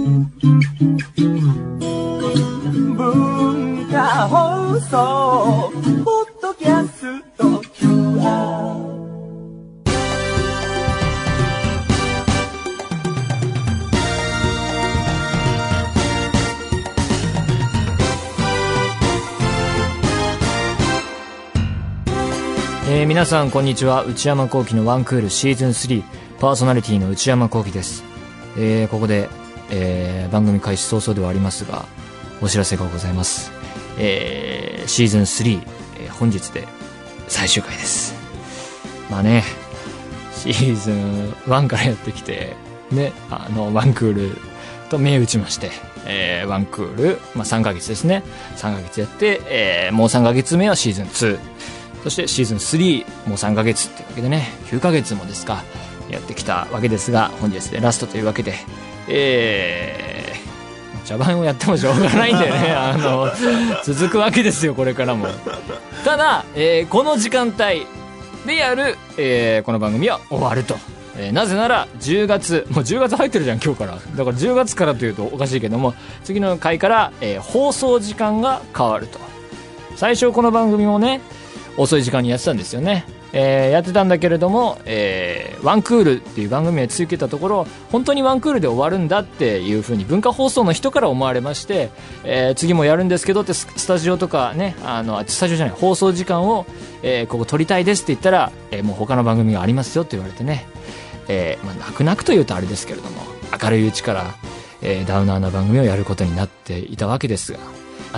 文化放送ポッドキャスト QR えー皆さんこんにちは。内山聖輝のワンクールシーズン3パーソナリティの内山聖輝です、えーここで、えー番組開始早々ではありますがお知らせがございます、えーシーズン3、えー本日で最終回です。まあねシーズン1からやってきてねあのワンクールと銘打ちまして、えーワンクール、まあ、3ヶ月ですね。3ヶ月やって、えーもう3ヶ月目はシーズン2そしてシーズン3もう3ヶ月っていうわけでね9ヶ月もですかやってきたわけですが本日でラストというわけでえー、茶番をやってもしょうがないんでね。あの続くわけですよこれからも。ただ、えーこの時間帯でやる、えーこの番組は終わると、えーなぜなら10月もう10月入ってるじゃん今日から。だから10月からというとおかしいけども次の回から、えー放送時間が変わると。最初この番組もね遅い時間にやってたんですよね、えーやってたんだけれども、えーワンクールっていう番組を続けたところ本当にワンクールで終わるんだっていうふうに文化放送の人から思われまして、えー次もやるんですけどってスタジオとかねあのスタジオじゃない放送時間を、えーここ撮りたいですって言ったら、えーもう他の番組がありますよって言われてね、えーまあ、泣く泣くというとあれですけれども明るいうちから、えーダウナーな番組をやることになっていたわけですが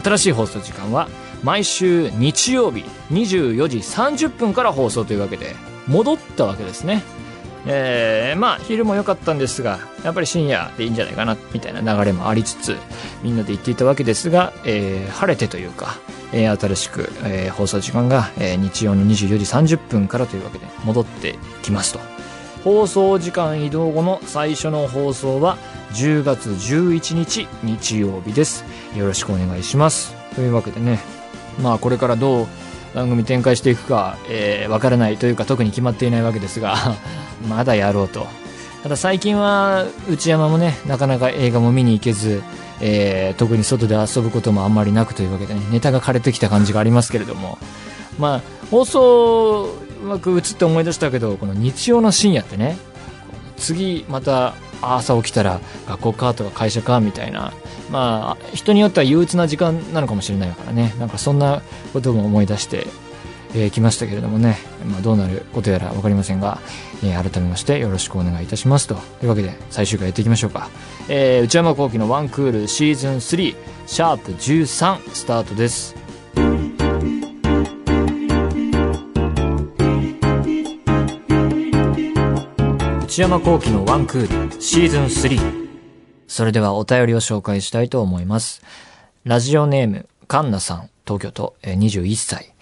新しい放送時間は毎週日曜日24時30分から放送というわけで戻ったわけですね。えーまあ昼も良かったんですがやっぱり深夜でいいんじゃないかなみたいな流れもありつつみんなで言っていたわけですが、えー晴れてというか、えー新しく、えー放送時間が、えー日曜の24時30分からというわけで戻ってきますと。放送時間移動後の最初の放送は10月11日日曜日です。よろしくお願いします。というわけでねまあこれからどう番組展開していくか、えーわからないというか特に決まっていないわけですが まだやろうと。ただ最近は内山もねなかなか映画も見に行けず、えー特に外で遊ぶこともあんまりなくというわけでねネタが枯れてきた感じがありますけれども。まあ放送うまく映って思い出したけどこの日曜の深夜ってね次また朝起きたら学校かとか会社かみたいな。まあ人によっては憂鬱な時間なのかもしれないからね。なんかそんなことも思い出してえーましたけれどもね、まあ、どうなることやら分かりませんが、えー改めましてよろしくお願いいたしますと。というわけで最終回やっていきましょうか、えー内山聖輝のワンクールシーズン3シャープ13スタートです。内山聖輝のワンクールシーズン3それではお便りを紹介したいと思いますラジオネームカンナさん東京都21歳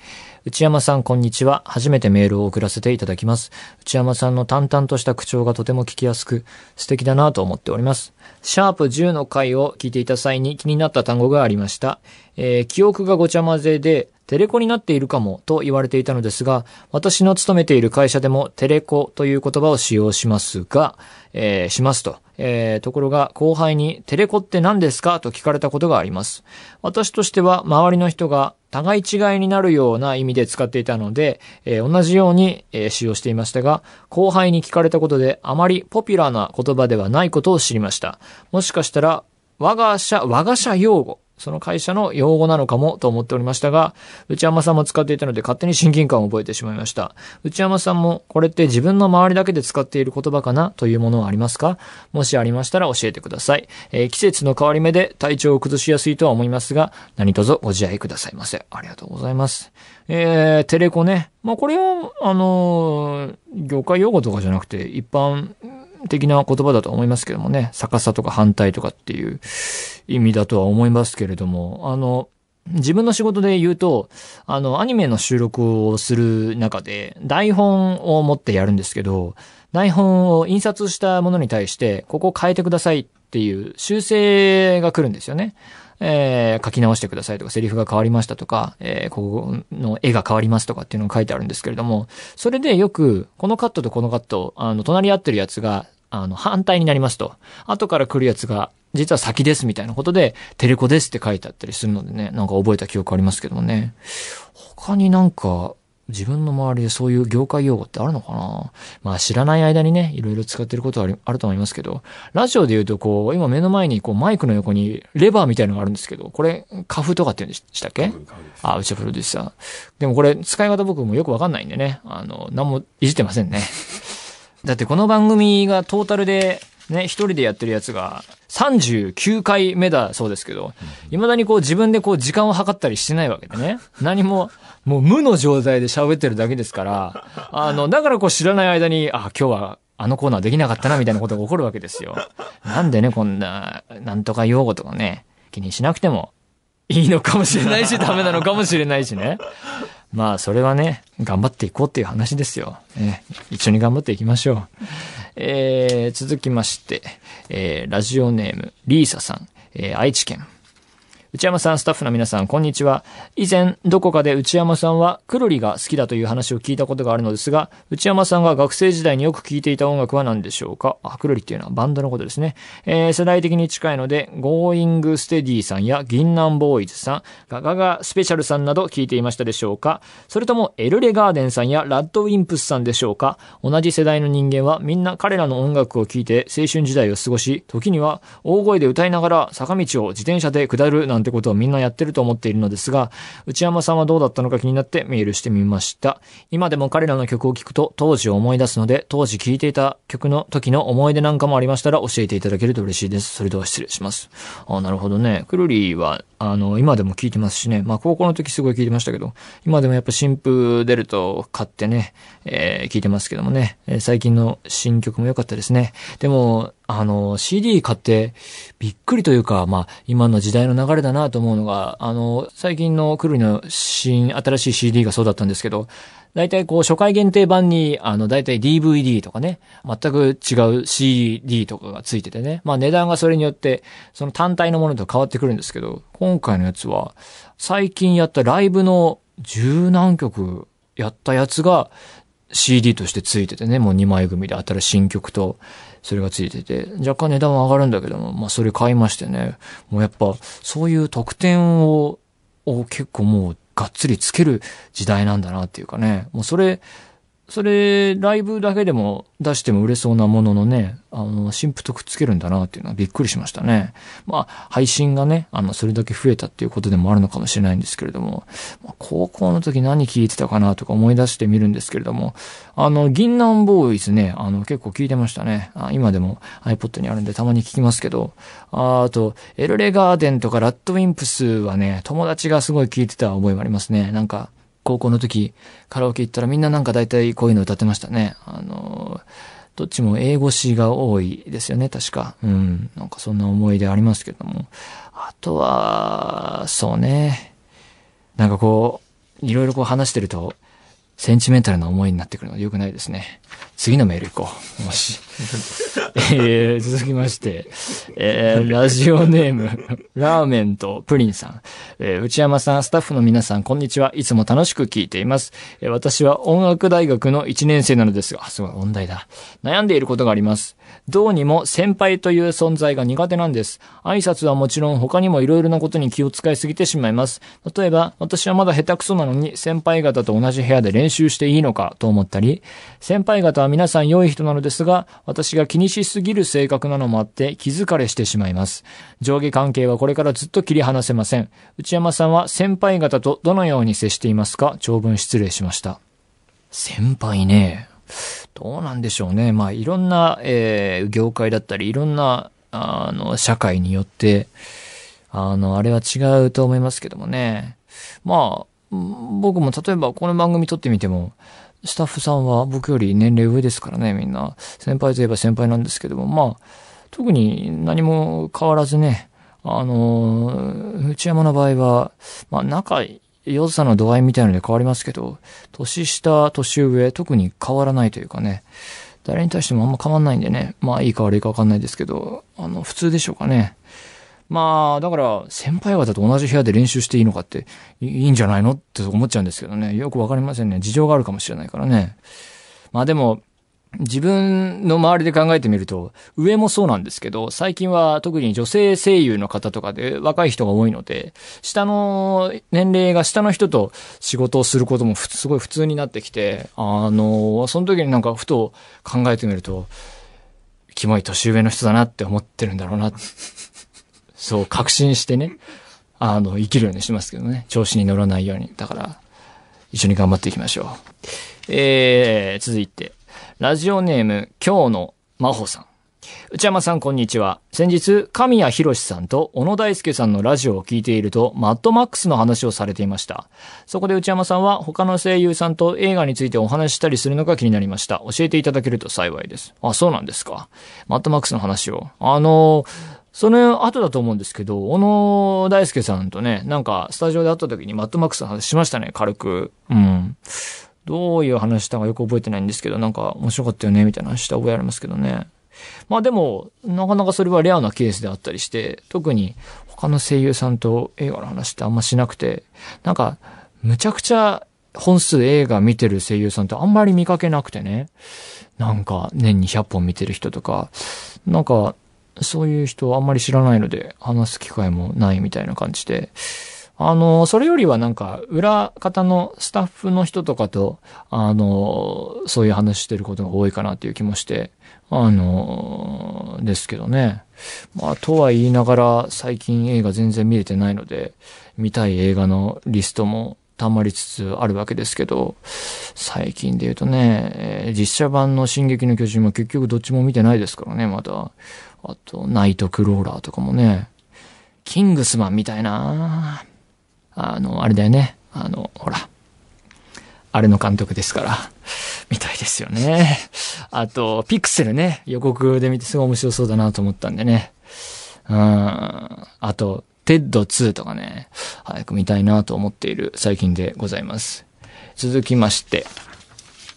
内山さん、こんにちは。初めてメールを送らせていただきます。内山さんの淡々とした口調がとても聞きやすく、素敵だなと思っております。シャープ10の回を聞いていた際に気になった単語がありました。えー記憶がごちゃ混ぜで、テレコになっているかもと言われていたのですが、私の勤めている会社でもテレコという言葉を使用しますが、えーしますと。えーところが後輩にテレコって何ですかと聞かれたことがあります。私としては周りの人が互い違いになるような意味で使っていたので、えー同じように、えー使用していましたが、後輩に聞かれたことであまりポピュラーな言葉ではないことを知りました。もしかしたら、我が社、我が社用語、その会社の用語なのかもと思っておりましたが、内山さんも使っていたので勝手に親近感を覚えてしまいました。内山さんもこれって自分の周りだけで使っている言葉かなというものはありますか？もしありましたら教えてください。えー季節の変わり目で体調を崩しやすいとは思いますが、何卒ご自愛くださいませ。ありがとうございます。えー、テレコね。まあこれは、あのー業界用語とかじゃなくて一般的な言葉だと思いますけどもね、逆さとか反対とかっていう意味だとは思いますけれども、あの、自分の仕事で言うと、あの、アニメの収録をする中で、台本を持ってやるんですけど、台本を印刷したものに対して、ここ変えてくださいっていう修正が来るんですよね。えー書き直してくださいとか、セリフが変わりましたとか、えーここの絵が変わりますとかっていうのが書いてあるんですけれども、それでよく、このカットとこのカット、あの、隣り合ってるやつが、あの、反対になりますと。後から来るやつが、実は先ですみたいなことで、テレコですって書いてあったりするのでね、なんか覚えた記憶ありますけどもね。他になんか、自分の周りでそういう業界用語ってあるのかな？まあ知らない間にね、いろいろ使ってることはあると思いますけど、ラジオで言うとこう、今目の前にこうマイクの横にレバーみたいのがあるんですけど、これ、カフとかって言うんでしたっけ？あ、うちはプロデューサー。でもこれ、使い方僕もよくわかんないんでね、あの、何もいじってませんね。だってこの番組がトータルで、ね、一人でやってるやつが39回目だそうですけど、未だにこう自分でこう時間を計ったりしてないわけでね。何も、もう無の状態で喋ってるだけですから、あの、だからこう知らない間に、あ、今日はあのコーナーできなかったなみたいなことが起こるわけですよ。なんでね、こんな、なんとか用語とかね、気にしなくてもいいのかもしれないし、ダメなのかもしれないしね。まあ、それはね、頑張っていこうっていう話ですよ。ね、一緒に頑張っていきましょう。えー、続きまして、えー、ラジオネーム、リーサさん、えー、愛知県。内山さん、スタッフの皆さん、こんにちは。以前、どこかで内山さんは、くるりが好きだという話を聞いたことがあるのですが、内山さんが学生時代によく聴いていた音楽は何でしょうか？あ、くるりっていうのはバンドのことですね。えー、世代的に近いので、 GOING STEADY さんや銀杏 BOYZ さん、ガガガスペシャルさんなど聞いていましたでしょうか？それとも、エルレガーデンさんやラッドウィンプスさんでしょうか？同じ世代の人間はみんな彼らの音楽を聴いて青春時代を過ごし、時には大声で歌いながら坂道を自転車で下るなんてんてことをみんなやってってると思っているのですが、内山さんはどうだったのか気になってメールしてみました。今でも彼らの曲を聴くと当時を思い出すので、当時聴いていた曲の時の思い出なんかもありましたら教えていただけると嬉しいです。それでは失礼します。あ、なるほどね。くるりは、あの、今でも聞いてますしね。まあ、高校の時すごい聞いてましたけど、今でもやっぱ新譜出ると買ってね、えー、聴いてますけどもね、えー、最近の新曲も良かったですね。でも、あの、CD 買って、びっくりというか、まあ、今の時代の流れだなと思うのが、あの、最近のクルリの新、新しい CD がそうだったんですけど、大体こう、初回限定版に、あの、大体 DVD とかね、全く違う CD とかがついててね、まあ値段がそれによって、その単体のものと変わってくるんですけど、今回のやつは、最近やったライブの十何曲やったやつが、CD としてついててね、もう2枚組で新しい新曲と、それがついてて、若干値段は上がるんだけども、まあそれ買いましてね、もうやっぱそういう特典を、を結構もうがっつりつける時代なんだなっていうかね、もうそれ、それ、ライブだけでも出しても売れそうなもののね、あの、新譜とくっつけるんだなっていうのはびっくりしましたね。まあ、配信がね、あの、それだけ増えたっていうことでもあるのかもしれないんですけれども、まあ、高校の時何聞いてたかなとか思い出してみるんですけれども、あの、銀杏ボーイズね、あの、結構聞いてましたね。あ今でも iPod にあるんでたまに聞きますけど、ああと、エルレガーデンとかラッドウィンプスはね、友達がすごい聞いてた覚えがありますね。なんか、高校の時、カラオケ行ったらみんななんか大体こういうの歌ってましたね。あの、どっちも英語詞が多いですよね、確か。うん。なんかそんな思い出ありますけども。あとは、そうね。なんかこう、いろいろこう話してると、センチメンタルな思いになってくるのは良くないですね。次のメール行こう。もし。えー、続きまして、えー、ラジオネーム、ラーメンとプリンさん。えー、内山さん、スタッフの皆さん、こんにちは。いつも楽しく聞いています。えー、私は音楽大学の1年生なのですが、すごい、問題だ。悩んでいることがあります。どうにも先輩という存在が苦手なんです。挨拶はもちろん他にも色々なことに気を使いすぎてしまいます。例えば、私はまだ下手くそなのに先輩方と同じ部屋で練習していいのかと思ったり、先輩方は皆さん良い人なのですが、私が気にしすぎる性格なのもあって気疲れしてしまいます。上下関係はこれからずっと切り離せません。内山さんは先輩方とどのように接していますか？長文失礼しました。先輩ね。どうなんでしょうね。まあ、いろんな、えー、業界だったり、いろんな、あの、社会によって、あの、あれは違うと思いますけどもね。まあ、僕も例えばこの番組撮ってみても、スタッフさんは僕より年齢上ですからね、みんな。先輩といえば先輩なんですけども、まあ、特に何も変わらずね、あの、内山の場合は、まあ、仲良さの度合いみたいので変わりますけど、年下、年上、特に変わらないというかね、誰に対してもあんま変わんないんでね、まあいいか悪いかわかんないですけど、あの、普通でしょうかね。まあ、だから、先輩方と同じ部屋で練習していいのかっていいんじゃないのって思っちゃうんですけどね。よくわかりませんね。事情があるかもしれないからね。まあでも、自分の周りで考えてみると、上もそうなんですけど、最近は特に女性声優の方とかで若い人が多いので、下の年齢が下の人と仕事をすることもすごい普通になってきて、あの、その時になんかふと考えてみると、キモい年上の人だなって思ってるんだろうな。そう、確信してね、あの、生きるようにしますけどね。調子に乗らないように。だから、一緒に頑張っていきましょう。えー、続いて。ラジオネーム、今日の真帆さん。内山さん、こんにちは。先日、神谷博さんと小野大輔さんのラジオを聞いていると、マッドマックスの話をされていました。そこで内山さんは、他の声優さんと映画についてお話ししたりするのが気になりました。教えていただけると幸いです。あ、そうなんですか。マッドマックスの話を。あのーその後だと思うんですけど、小野大輔さんとね、なんか、スタジオで会った時にマッドマックスの話しましたね、軽く。うん。どういう話したかよく覚えてないんですけど、なんか面白かったよね、みたいな話した覚えありますけどね。まあでも、なかなかそれはレアなケースであったりして、特に他の声優さんと映画の話ってあんましなくて、なんか、むちゃくちゃ本数映画見てる声優さんってあんまり見かけなくてね。なんか、年に100本見てる人とか、なんか、そういう人あんまり知らないので、話す機会もないみたいな感じで、あの、それよりはなんか、裏方のスタッフの人とかと、あの、そういう話してることが多いかなっていう気もして、あの、ですけどね。まあ、とは言いながら、最近映画全然見れてないので、見たい映画のリストも溜まりつつあるわけですけど、最近で言うとね、実写版の進撃の巨人も結局どっちも見てないですからね、まだ。あと、ナイトクローラーとかもね、キングスマンみたいなあの、あれだよね。あの、ほら。あれの監督ですから、みたいですよね。あと、ピクセルね、予告で見てすごい面白そうだなと思ったんでね。うん。あと、テッド2とかね、早く見たいなと思っている最近でございます。続きまして、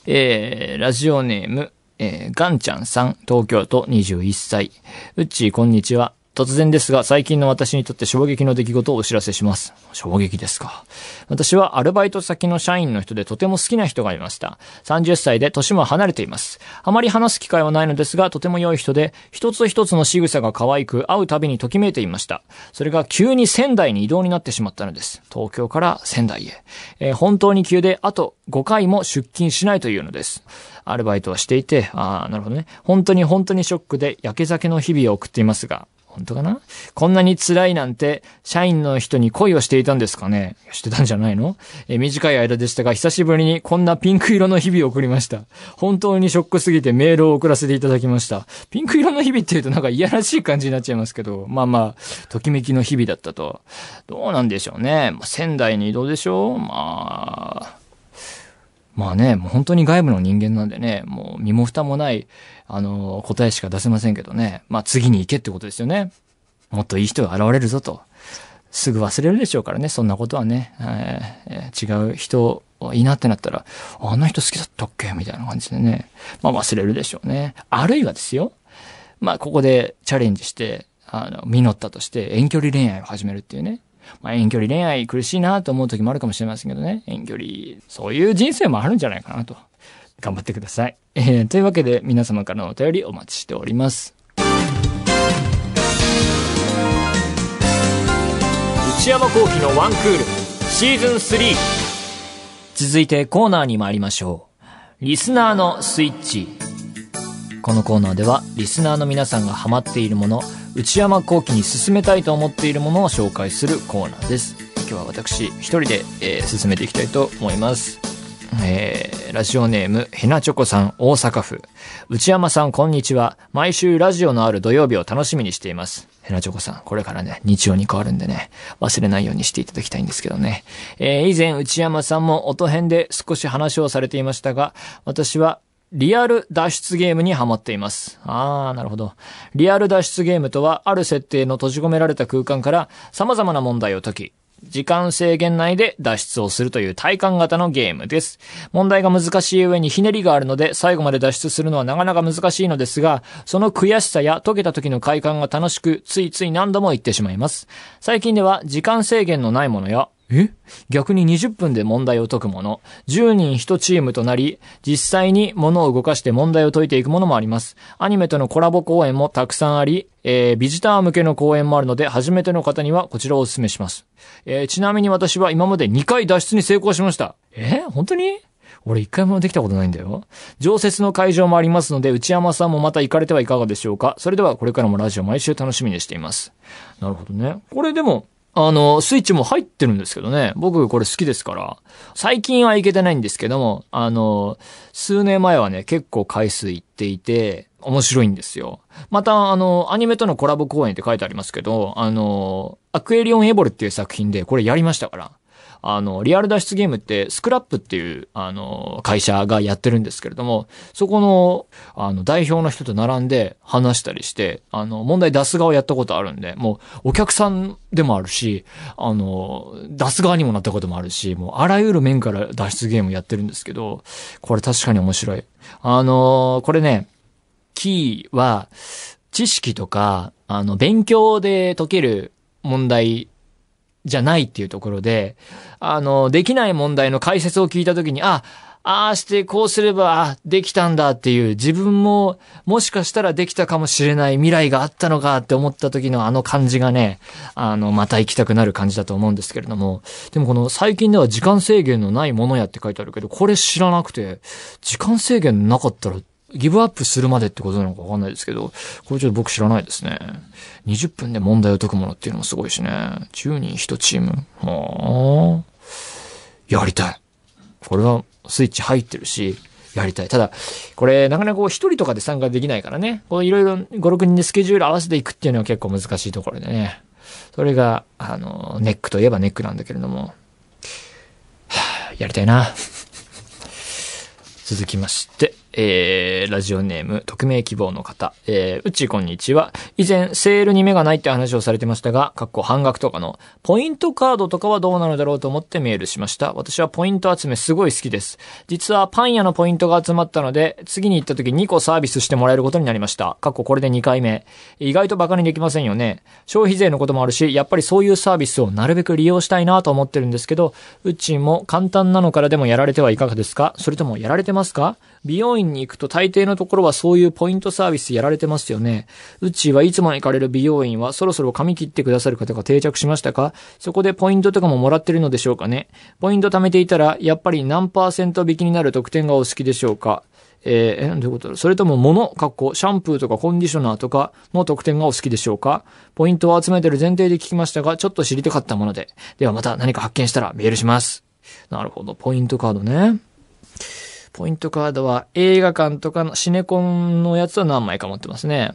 えー、ラジオネーム、えー、ガンちゃんさん、東京都21歳。うっちー、こんにちは。突然ですが、最近の私にとって衝撃の出来事をお知らせします。衝撃ですか。私はアルバイト先の社員の人でとても好きな人がいました。30歳で年も離れています。あまり話す機会はないのですが、とても良い人で、一つ一つの仕草が可愛く、会うたびにときめいていました。それが急に仙台に移動になってしまったのです。東京から仙台へ。えー、本当に急で、あと5回も出勤しないというのです。アルバイトはしていて、ああ、なるほどね。本当に本当にショックで、焼け酒の日々を送っていますが、本当かな？こんなに辛いなんて、社員の人に恋をしていたんですかね？してたんじゃないの？え短い間でしたが、久しぶりにこんなピンク色の日々を送りました。本当にショックすぎてメールを送らせていただきました。ピンク色の日々って言うとなんかいやらしい感じになっちゃいますけど、まあまあ、ときめきの日々だったと。どうなんでしょうね。ま、仙台に移動でしょう？まあ、まあね、もう本当に外部の人間なんでね、もう身も蓋もない、あの、答えしか出せませんけどね。まあ次に行けってことですよね。もっといい人が現れるぞと。すぐ忘れるでしょうからね、そんなことはね。えー、違う人いいなってなったら、あの人好きだったっけ？みたいな感じでね。まあ忘れるでしょうね。あるいはですよ。まあここでチャレンジして、あの、実ったとして遠距離恋愛を始めるっていうね。まあ遠距離恋愛苦しいなと思う時もあるかもしれませんけどね。遠距離、そういう人生もあるんじゃないかなと。頑張ってください。えー、というわけで皆様からのお便りお待ちしております。内山幸喜のワンクールシーズン3続いてコーナーに参りましょう。リスナーのスイッチ。このコーナーではリスナーの皆さんがハマっているもの、内山幸喜に進めたいと思っているものを紹介するコーナーです。今日は私一人で、えー、進めていきたいと思います。えー、ラジオネーム、ヘナチョコさん、大阪府。内山さん、こんにちは。毎週ラジオのある土曜日を楽しみにしています。ヘナチョコさん、これからね、日曜に変わるんでね、忘れないようにしていただきたいんですけどね。えー、以前、内山さんも音編で少し話をされていましたが、私はリアル脱出ゲームにハマっています。あー、なるほど。リアル脱出ゲームとは、ある設定の閉じ込められた空間から様々な問題を解き、時間制限内で脱出をするという体感型のゲームです。問題が難しい上にひねりがあるので、最後まで脱出するのはなかなか難しいのですが、その悔しさや解けた時の快感が楽しく、ついつい何度も言ってしまいます。最近では時間制限のないものや、え？逆に20分で問題を解くもの。10人1チームとなり、実際に物を動かして問題を解いていくものもあります。アニメとのコラボ公演もたくさんあり、えー、ビジター向けの公演もあるので、初めての方にはこちらをお勧めします。えー、ちなみに私は今まで2回脱出に成功しました。え？本当に？俺一回もできたことないんだよ。常設の会場もありますので、内山さんもまた行かれてはいかがでしょうか。それではこれからもラジオ毎週楽しみにしています。なるほどね。これでも、あの、スイッチも入ってるんですけどね。僕これ好きですから。最近は行けてないんですけども、あの、数年前はね、結構回数行っていて、面白いんですよ。また、あの、アニメとのコラボ公演って書いてありますけど、あの、アクエリオンエボルっていう作品でこれやりましたから。あの、リアル脱出ゲームって、スクラップっていう、あの、会社がやってるんですけれども、そこの、あの、代表の人と並んで話したりして、あの、問題出す側をやったことあるんで、もう、お客さんでもあるし、あの、出す側にもなったこともあるし、もう、あらゆる面から脱出ゲームやってるんですけど、これ確かに面白い。あの、これね、キーは、知識とか、あの、勉強で解ける問題じゃないっていうところで、あの、できない問題の解説を聞いたときに、あ、ああしてこうすれば、できたんだっていう、自分も、もしかしたらできたかもしれない未来があったのかって思った時のあの感じがね、あの、また行きたくなる感じだと思うんですけれども、でもこの最近では時間制限のないものやって書いてあるけど、これ知らなくて、時間制限なかったら、ギブアップするまでってことなのかわかんないですけど、これちょっと僕知らないですね。20分で問題を解くものっていうのもすごいしね。10人1チーム。はあ。やりたい。これはスイッチ入ってるし、やりたい。ただ、これ、なかなかこう一人とかで参加できないからね。こういろいろ5、6人でスケジュール合わせていくっていうのは結構難しいところでね。それが、あの、ネックといえばネックなんだけれども。はあ、やりたいな。続きまして、えー、ラジオネーム、匿名希望の方、えー、うちこんにちは。以前、セールに目がないって話をされてましたが、かっこ半額とかの、ポイントカードとかはどうなのだろうと思ってメールしました。私はポイント集めすごい好きです。実はパン屋のポイントが集まったので、次に行った時2個サービスしてもらえることになりました。かっここれで2回目。意外とバカにできませんよね。消費税のこともあるし、やっぱりそういうサービスをなるべく利用したいなと思ってるんですけど、うちも簡単なのからでもやられてはいかがですか？それともやられてますか？美容院に行くと大抵のところはそういうポイントサービスやられてますよね。うちはいつも行かれる美容院はそろそろ髪切ってくださる方が定着しましたか？そこでポイントとかももらってるのでしょうかね。ポイント貯めていたら、やっぱり何パーセント引きになる特典がお好きでしょうか？えー、え、どういうこと？それとも物、かっこ、シャンプーとかコンディショナーとかの特典がお好きでしょうか？ポイントを集めてる前提で聞きましたが、ちょっと知りたかったもので。ではまた何か発見したらメールします。なるほど、ポイントカードね。ポイントカードは映画館とかのシネコンのやつは何枚か持ってますね。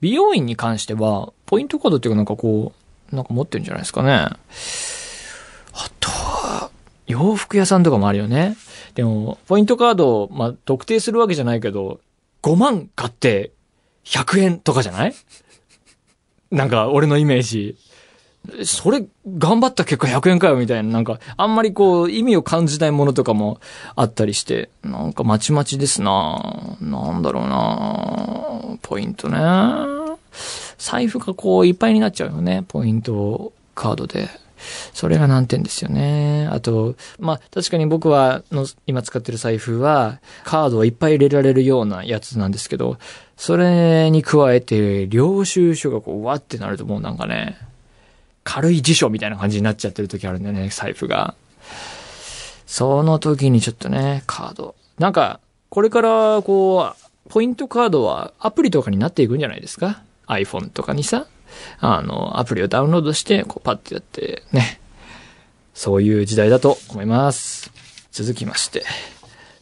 美容院に関しては、ポイントカードっていうかなんかこう、なんか持ってるんじゃないですかね。あとは、洋服屋さんとかもあるよね。でも、ポイントカードを、まあ、特定するわけじゃないけど、5万買って100円とかじゃない？なんか、俺のイメージ。それ、頑張った結果100円かよ、みたいな。なんか、あんまりこう、意味を感じないものとかもあったりして、なんかまちまちですななんだろうなポイントね。財布がこう、いっぱいになっちゃうよね。ポイントカードで。それが難点ですよね。あと、まあ、確かに僕は、の、今使ってる財布は、カードをいっぱい入れられるようなやつなんですけど、それに加えて、領収書がこう、わってなるともうなんかね、軽い辞書みたいな感じになっちゃってる時あるんだよね、財布が。その時にちょっとね、カード。なんか、これから、こう、ポイントカードはアプリとかになっていくんじゃないですか ?iPhone とかにさ。あの、アプリをダウンロードして、こう、パッてやって、ね。そういう時代だと思います。続きまして。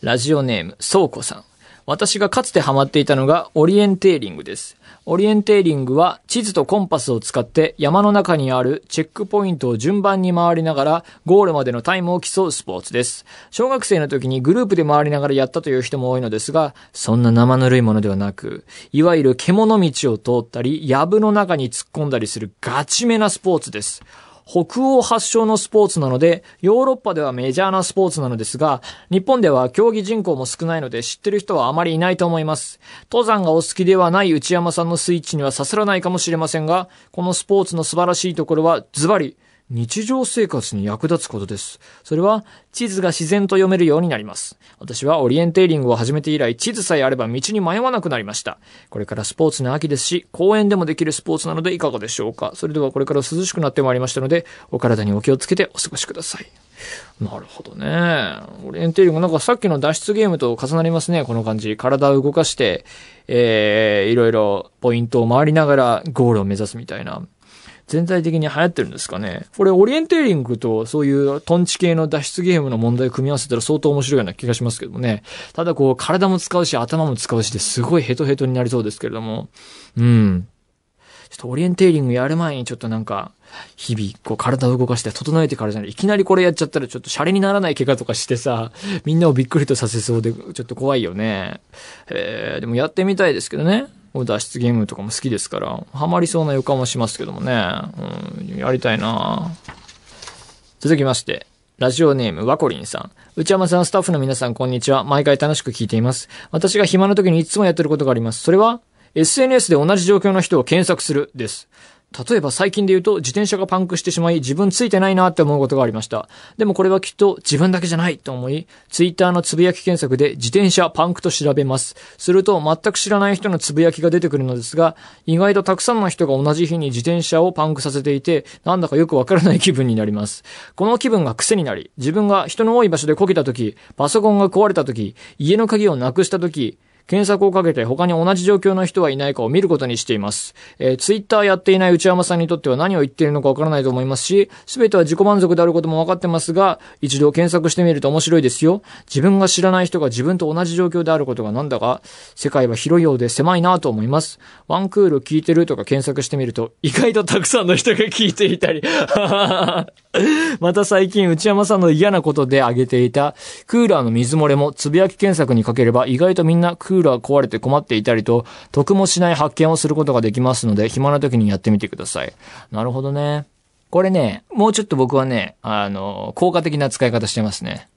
ラジオネーム、そうこさん。私がかつてハマっていたのがオリエンテーリングです。オリエンテーリングは地図とコンパスを使って山の中にあるチェックポイントを順番に回りながらゴールまでのタイムを競うスポーツです。小学生の時にグループで回りながらやったという人も多いのですが、そんな生ぬるいものではなく、いわゆる獣道を通ったり、藪の中に突っ込んだりするガチめなスポーツです。北欧発祥のスポーツなので、ヨーロッパではメジャーなスポーツなのですが、日本では競技人口も少ないので知ってる人はあまりいないと思います。登山がお好きではない内山さんのスイッチには刺さらないかもしれませんが、このスポーツの素晴らしいところはズバリ、日常生活に役立つことです。それは、地図が自然と読めるようになります。私はオリエンテーリングを始めて以来、地図さえあれば道に迷わなくなりました。これからスポーツの秋ですし、公園でもできるスポーツなのでいかがでしょうか。それではこれから涼しくなってまいりましたので、お体にお気をつけてお過ごしください。なるほどね。オリエンテーリング、なんかさっきの脱出ゲームと重なりますね、この感じ。体を動かして、えー、いろいろポイントを回りながらゴールを目指すみたいな。全体的に流行ってるんですかね。これ、オリエンテーリングとそういうトンチ系の脱出ゲームの問題を組み合わせたら相当面白いような気がしますけどもね。ただこう、体も使うし、頭も使うしですごいヘトヘトになりそうですけれども。うん。ちょっとオリエンテーリングやる前にちょっとなんか、日々、こう体を動かして整えてからじゃない。いきなりこれやっちゃったらちょっとシャレにならない怪我とかしてさ、みんなをびっくりとさせそうで、ちょっと怖いよね。えー、でもやってみたいですけどね。脱出ゲームとかも好きですから、ハマりそうな予感もしますけどもね。うん、やりたいな続きまして、ラジオネーム、ワコリンさん。内山さん、スタッフの皆さん、こんにちは。毎回楽しく聞いています。私が暇な時にいつもやってることがあります。それは、SNS で同じ状況の人を検索する、です。例えば最近で言うと自転車がパンクしてしまい自分ついてないなって思うことがありました。でもこれはきっと自分だけじゃないと思い、ツイッターのつぶやき検索で自転車パンクと調べます。すると全く知らない人のつぶやきが出てくるのですが、意外とたくさんの人が同じ日に自転車をパンクさせていて、なんだかよくわからない気分になります。この気分が癖になり、自分が人の多い場所でこけた時、パソコンが壊れた時、家の鍵をなくした時、検索をかけて他に同じ状況の人はいないかを見ることにしています。えー、ツイッターやっていない内山さんにとっては何を言っているのかわからないと思いますし、すべては自己満足であることもわかってますが、一度検索してみると面白いですよ。自分が知らない人が自分と同じ状況であることがなんだか、世界は広いようで狭いなと思います。ワンクール聞いてるとか検索してみると、意外とたくさんの人が聞いていたり。また最近内山さんの嫌なことで挙げていた、クーラーの水漏れもつぶやき検索にかければ意外とみんなクーラー壊れて困っていたりと、得もしない発見をすることができますので、暇な時にやってみてください。なるほどね。これね、もうちょっと僕はね、あの、効果的な使い方してますね。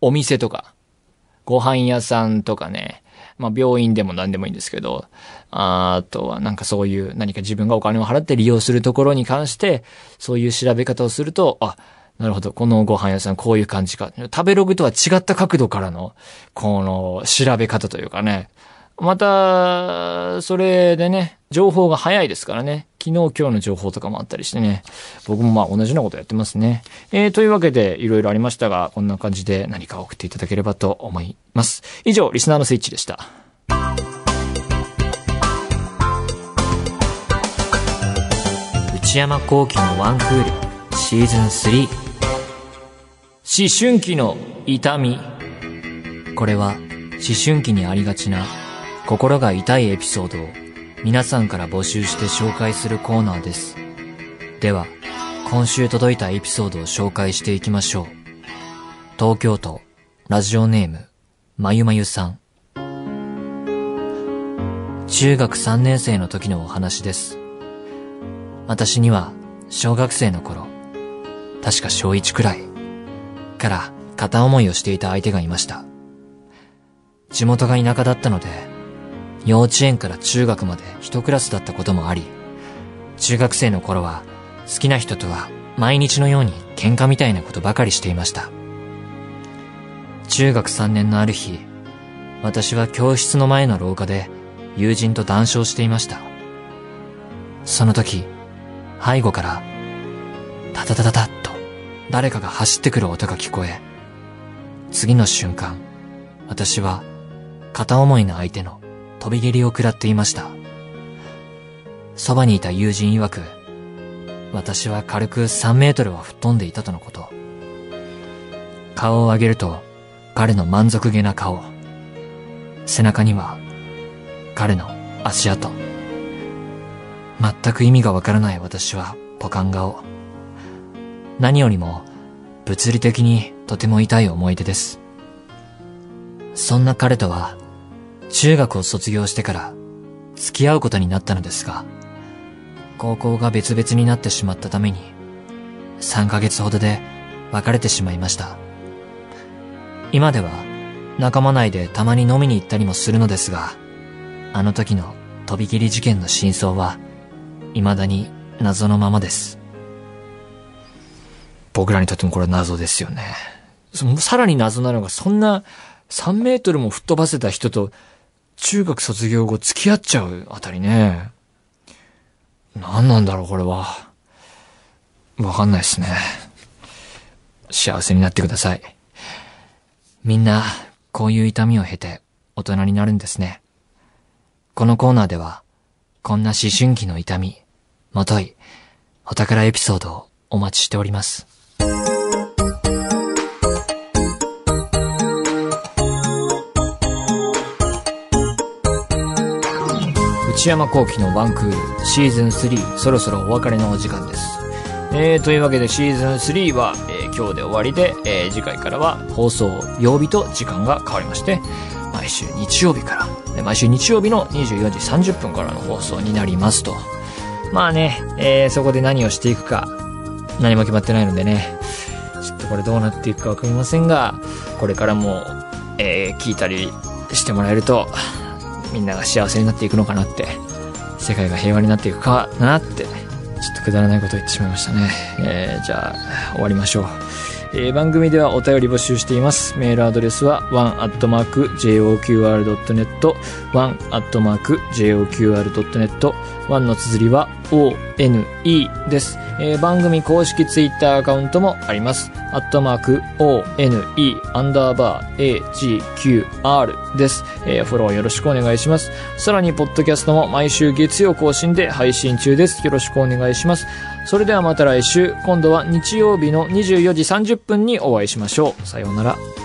お店とか、ご飯屋さんとかね、まあ病院でも何でもいいんですけど、あとはなんかそういう何か自分がお金を払って利用するところに関して、そういう調べ方をすると、あ、なるほど。このご飯屋さんこういう感じか。食べログとは違った角度からの、この調べ方というかね。また、それでね、情報が早いですからね。昨日今日の情報とかもあったりしてね。僕もまあ同じようなことやってますね。えー、というわけでいろいろありましたが、こんな感じで何か送っていただければと思います。以上、リスナーのスイッチでした。内山幸喜のワンクールシーズン3思春期の痛み。これは思春期にありがちな心が痛いエピソードを皆さんから募集して紹介するコーナーです。では今週届いたエピソードを紹介していきましょう。東京都ラジオネームまゆまゆさん。中学3年生の時のお話です。私には小学生の頃確か小1くらい。から片思いをしていた相手がいました。地元が田舎だったので幼稚園から中学まで一クラスだったこともあり中学生の頃は好きな人とは毎日のように喧嘩みたいなことばかりしていました。中学3年のある日私は教室の前の廊下で友人と談笑していました。その時背後から、タタタタタ誰かが走ってくる音が聞こえ、次の瞬間、私は片思いの相手の飛び蹴りを食らっていました。そばにいた友人曰く、私は軽く3メートルは吹っ飛んでいたとのこと。顔を上げると、彼の満足げな顔。背中には、彼の足跡。全く意味がわからない私はポカン顔。何よりも物理的にとても痛い思い出です。そんな彼とは中学を卒業してから付き合うことになったのですが、高校が別々になってしまったために3ヶ月ほどで別れてしまいました。今では仲間内でたまに飲みに行ったりもするのですが、あの時の飛び切り事件の真相は未だに謎のままです。僕らにとってもこれは謎ですよね。さらに謎なのが、そんな3メートルも吹っ飛ばせた人と中学卒業後付き合っちゃうあたりね。何なんだろう、これは。わかんないですね。幸せになってください。みんな、こういう痛みを経て大人になるんですね。このコーナーでは、こんな思春期の痛み、もとい、お宝エピソードをお待ちしております。内山幸輝のワンクールシーズン3そろそろお別れのお時間です。えー、というわけでシーズン3は、えー、今日で終わりで、えー、次回からは放送曜日と時間が変わりまして、毎週日曜日から、毎週日曜日の24時30分からの放送になりますと。まあね、えー、そこで何をしていくか、何も決まってないのでね、ちょっとこれどうなっていくかわかりませんが、これからも、えー、聞いたりしてもらえると、みんなが幸せになっていくのかなって、世界が平和になっていくかなって、ちょっとくだらないことを言ってしまいましたね。えー、じゃあ、終わりましょう。えー、番組ではお便り募集しています。メールアドレスは one.joqr.net one.joqr.net 1の綴りは one です。えー、番組公式ツイッターアカウントもあります。アットマーク one アンダーバー agqr です、えー。フォローよろしくお願いします。さらに、ポッドキャストも毎週月曜更新で配信中です。よろしくお願いします。それではまた来週、今度は日曜日の24時30分にお会いしましょう。さようなら。